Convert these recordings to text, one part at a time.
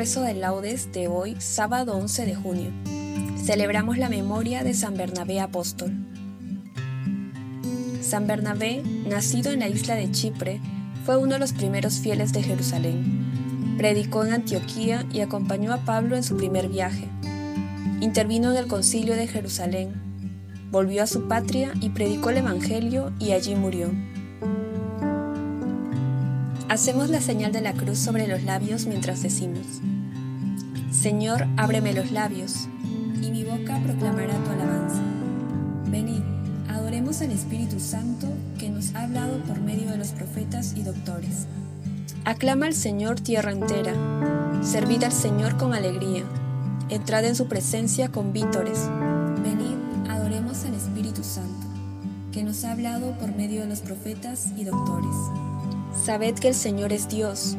Rezo de laudes de hoy, sábado 11 de junio. Celebramos la memoria de San Bernabé Apóstol. San Bernabé, nacido en la isla de Chipre, fue uno de los primeros fieles de Jerusalén. Predicó en Antioquía y acompañó a Pablo en su primer viaje. Intervino en el concilio de Jerusalén. Volvió a su patria y predicó el Evangelio y allí murió. Hacemos la señal de la cruz sobre los labios mientras decimos, Señor, ábreme los labios, y mi boca proclamará tu alabanza. Venid, adoremos al Espíritu Santo que nos ha hablado por medio de los profetas y doctores. Aclama al Señor tierra entera, servid al Señor con alegría, entrad en su presencia con vítores. Venid, adoremos al Espíritu Santo, que nos ha hablado por medio de los profetas y doctores. Sabed que el Señor es Dios,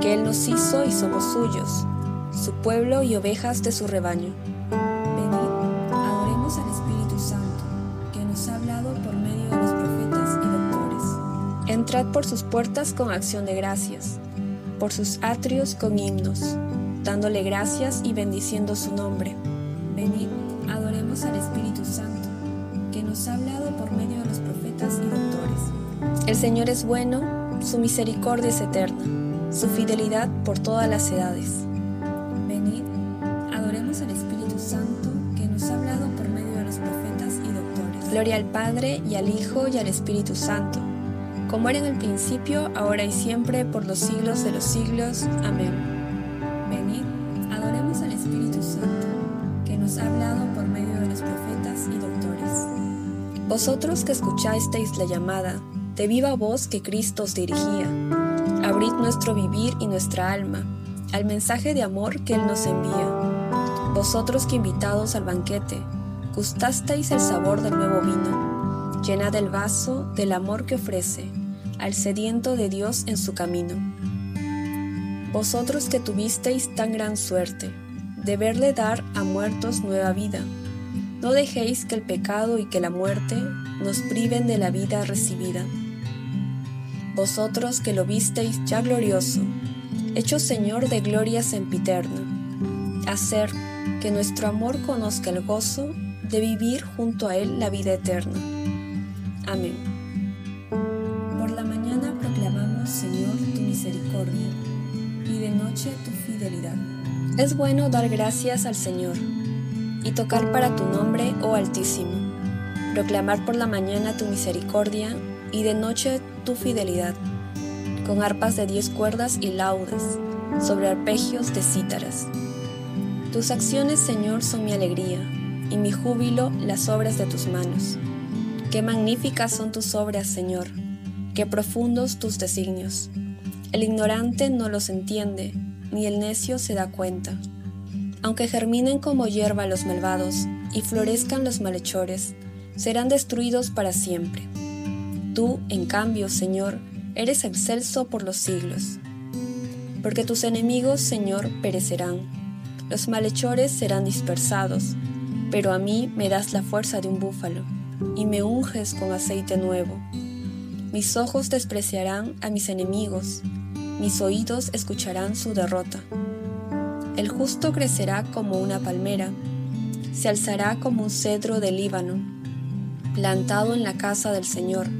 que Él nos hizo y somos suyos, su pueblo y ovejas de su rebaño. Venid, adoremos al Espíritu Santo, que nos ha hablado por medio de los profetas y doctores. Entrad por sus puertas con acción de gracias, por sus atrios con himnos, dándole gracias y bendiciendo su nombre. Venid, adoremos al Espíritu Santo, que nos ha hablado por medio de los profetas y doctores. El Señor es bueno su misericordia es eterna, su fidelidad por todas las edades. Venid, adoremos al Espíritu Santo que nos ha hablado por medio de los profetas y doctores. Gloria al Padre y al Hijo y al Espíritu Santo, como era en el principio, ahora y siempre, por los siglos de los siglos. Amén. Venid, adoremos al Espíritu Santo que nos ha hablado por medio de los profetas y doctores. Vosotros que escuchasteis la llamada, de viva voz que Cristo os dirigía. Abrid nuestro vivir y nuestra alma al mensaje de amor que Él nos envía. Vosotros que invitados al banquete, gustasteis el sabor del nuevo vino, llenad el vaso del amor que ofrece al sediento de Dios en su camino. Vosotros que tuvisteis tan gran suerte de verle dar a muertos nueva vida, no dejéis que el pecado y que la muerte nos priven de la vida recibida vosotros que lo visteis ya glorioso, hecho Señor de gloria sempiterna, hacer que nuestro amor conozca el gozo de vivir junto a Él la vida eterna. Amén. Por la mañana proclamamos, Señor, tu misericordia, y de noche tu fidelidad. Es bueno dar gracias al Señor y tocar para tu nombre, oh Altísimo, proclamar por la mañana tu misericordia y de noche tu fidelidad, con arpas de diez cuerdas y laudes, sobre arpegios de cítaras. Tus acciones, Señor, son mi alegría, y mi júbilo las obras de tus manos. Qué magníficas son tus obras, Señor, qué profundos tus designios. El ignorante no los entiende, ni el necio se da cuenta. Aunque germinen como hierba los malvados y florezcan los malhechores, serán destruidos para siempre. Tú, en cambio, Señor, eres excelso por los siglos. Porque tus enemigos, Señor, perecerán, Los malhechores serán dispersados, pero a mí me das la fuerza de un búfalo, y me unges con aceite nuevo. Mis ojos despreciarán a mis enemigos, mis oídos escucharán su derrota. El justo crecerá como una palmera, se alzará como un cedro del Líbano, plantado en la casa del Señor,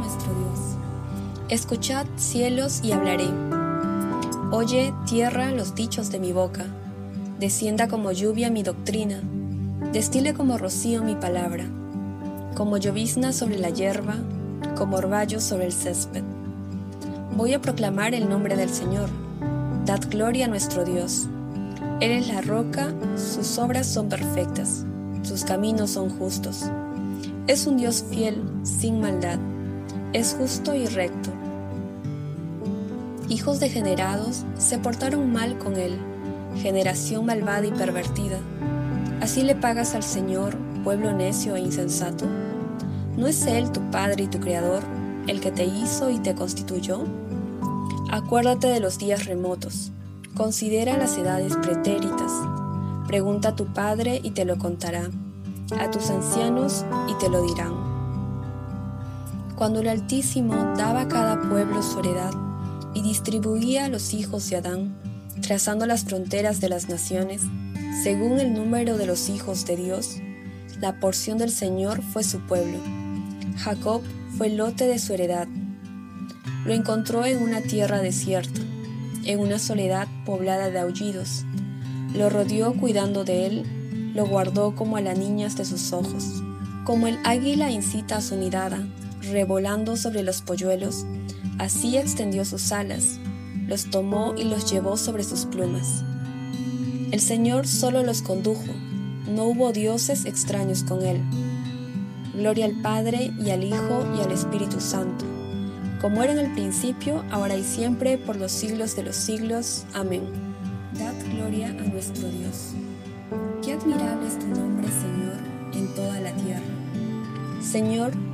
Nuestro Dios. Escuchad cielos y hablaré Oye, tierra, los dichos de mi boca. Descienda como lluvia mi doctrina. Destile como rocío mi palabra. Como llovizna sobre la hierba, como orvallo sobre el césped. Voy a proclamar el nombre del Señor. Dad gloria a nuestro Dios. Él es la roca, sus obras son perfectas, sus caminos son justos. Es un Dios fiel, sin maldad. Es justo y recto hijos degenerados se portaron mal con él, generación malvada y pervertida. ¿Así le pagas al Señor, pueblo necio e insensato? ¿No es Él tu Padre y tu Creador, el que te hizo y te constituyó? Acuérdate de los días remotos, considera las edades pretéritas, pregunta a tu Padre y te lo contará, a tus ancianos y te lo dirán. Cuando el Altísimo daba a cada pueblo su heredad, y distribuía a los hijos de Adán, trazando las fronteras de las naciones, según el número de los hijos de Dios. La porción del Señor fue su pueblo. Jacob fue el lote de su heredad. Lo encontró en una tierra desierta, en una soledad poblada de aullidos. Lo rodeó cuidando de él, lo guardó como a las niñas de sus ojos. Como el águila incita a su nidada, revolando sobre los polluelos, Así extendió sus alas, los tomó y los llevó sobre sus plumas. El Señor solo los condujo, no hubo dioses extraños con él. Gloria al Padre y al Hijo y al Espíritu Santo, como era en el principio, ahora y siempre, por los siglos de los siglos. Amén. Dad gloria a nuestro Dios. Qué admirable es tu nombre, Señor, en toda la tierra. Señor,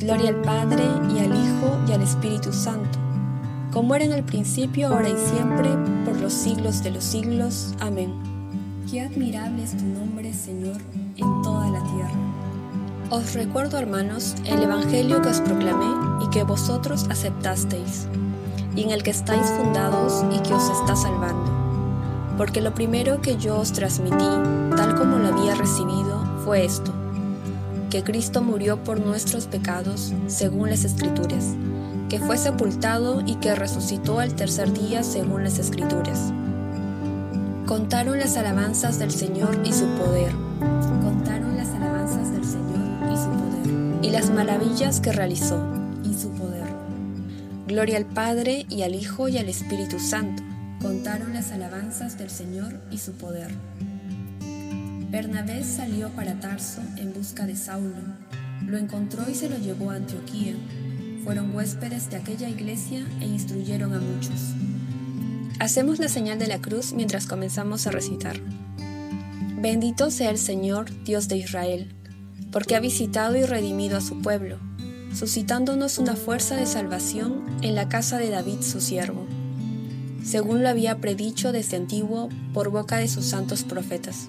Gloria al Padre y al Hijo y al Espíritu Santo, como era en el principio, ahora y siempre, por los siglos de los siglos. Amén. Qué admirable es tu nombre, Señor, en toda la tierra. Os recuerdo, hermanos, el Evangelio que os proclamé y que vosotros aceptasteis, y en el que estáis fundados y que os está salvando. Porque lo primero que yo os transmití, tal como lo había recibido, fue esto que Cristo murió por nuestros pecados, según las Escrituras, que fue sepultado y que resucitó al tercer día, según las Escrituras. Contaron las alabanzas del Señor y su poder. Contaron las alabanzas del Señor y su poder. Y las maravillas que realizó y su poder. Gloria al Padre y al Hijo y al Espíritu Santo. Contaron las alabanzas del Señor y su poder. Bernabé salió para Tarso en busca de Saulo. Lo encontró y se lo llevó a Antioquía. Fueron huéspedes de aquella iglesia e instruyeron a muchos. Hacemos la señal de la cruz mientras comenzamos a recitar. Bendito sea el Señor, Dios de Israel, porque ha visitado y redimido a su pueblo, suscitándonos una fuerza de salvación en la casa de David su siervo, según lo había predicho desde antiguo por boca de sus santos profetas.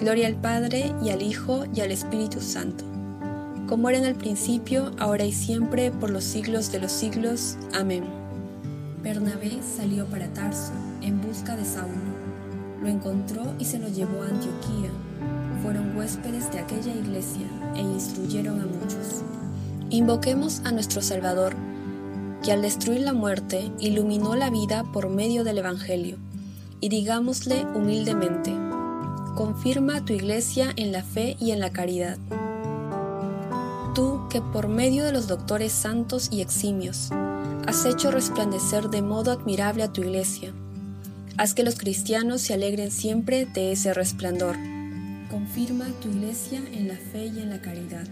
Gloria al Padre y al Hijo y al Espíritu Santo, como era en el principio, ahora y siempre, por los siglos de los siglos. Amén. Bernabé salió para Tarso en busca de Saulo. Lo encontró y se lo llevó a Antioquía fueron huéspedes de aquella iglesia e instruyeron a muchos. Invoquemos a nuestro Salvador, que al destruir la muerte iluminó la vida por medio del Evangelio, y digámosle humildemente, confirma tu iglesia en la fe y en la caridad. Tú que por medio de los doctores santos y eximios has hecho resplandecer de modo admirable a tu iglesia, haz que los cristianos se alegren siempre de ese resplandor confirma tu iglesia en la fe y en la caridad.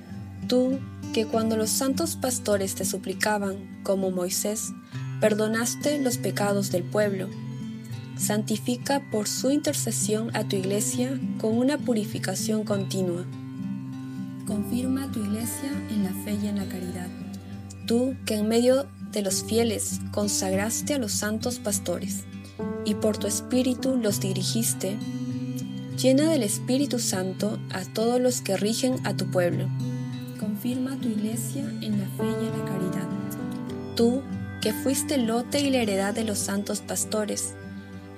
Tú, que cuando los santos pastores te suplicaban, como Moisés, perdonaste los pecados del pueblo, santifica por su intercesión a tu iglesia con una purificación continua. Confirma tu iglesia en la fe y en la caridad. Tú, que en medio de los fieles consagraste a los santos pastores, y por tu espíritu los dirigiste Llena del Espíritu Santo a todos los que rigen a tu pueblo. Confirma tu iglesia en la fe y en la caridad. Tú, que fuiste el lote y la heredad de los santos pastores,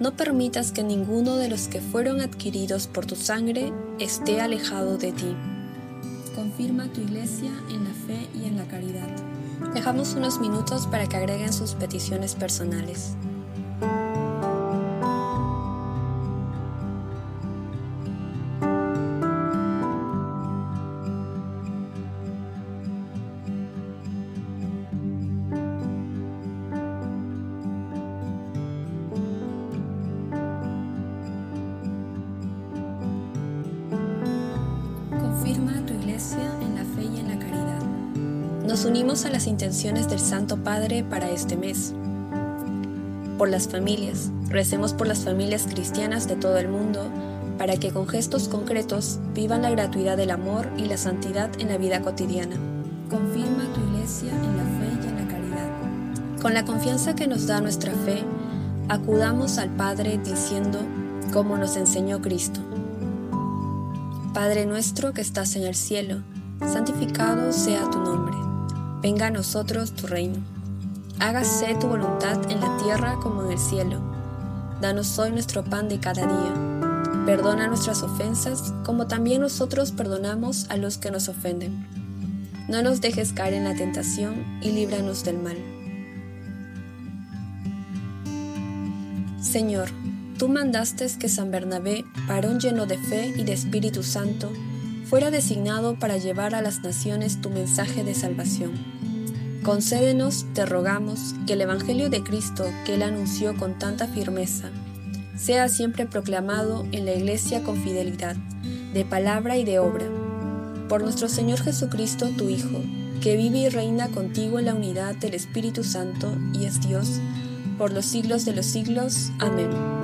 no permitas que ninguno de los que fueron adquiridos por tu sangre esté alejado de ti. Confirma tu iglesia en la fe y en la caridad. Dejamos unos minutos para que agreguen sus peticiones personales. Intenciones del Santo Padre para este mes. Por las familias, recemos por las familias cristianas de todo el mundo para que con gestos concretos vivan la gratuidad del amor y la santidad en la vida cotidiana. Confirma tu iglesia en la fe y en la caridad. Con la confianza que nos da nuestra fe, acudamos al Padre diciendo, como nos enseñó Cristo. Padre nuestro que estás en el cielo, santificado sea tu nombre venga a nosotros tu reino. Hágase tu voluntad en la tierra como en el cielo. Danos hoy nuestro pan de cada día. Perdona nuestras ofensas como también nosotros perdonamos a los que nos ofenden. No nos dejes caer en la tentación y líbranos del mal. Señor, tú mandaste que San Bernabé, varón lleno de fe y de Espíritu Santo, fuera designado para llevar a las naciones tu mensaje de salvación. Concédenos, te rogamos, que el Evangelio de Cristo que Él anunció con tanta firmeza sea siempre proclamado en la Iglesia con fidelidad, de palabra y de obra. Por nuestro Señor Jesucristo, tu Hijo, que vive y reina contigo en la unidad del Espíritu Santo y es Dios, por los siglos de los siglos. Amén.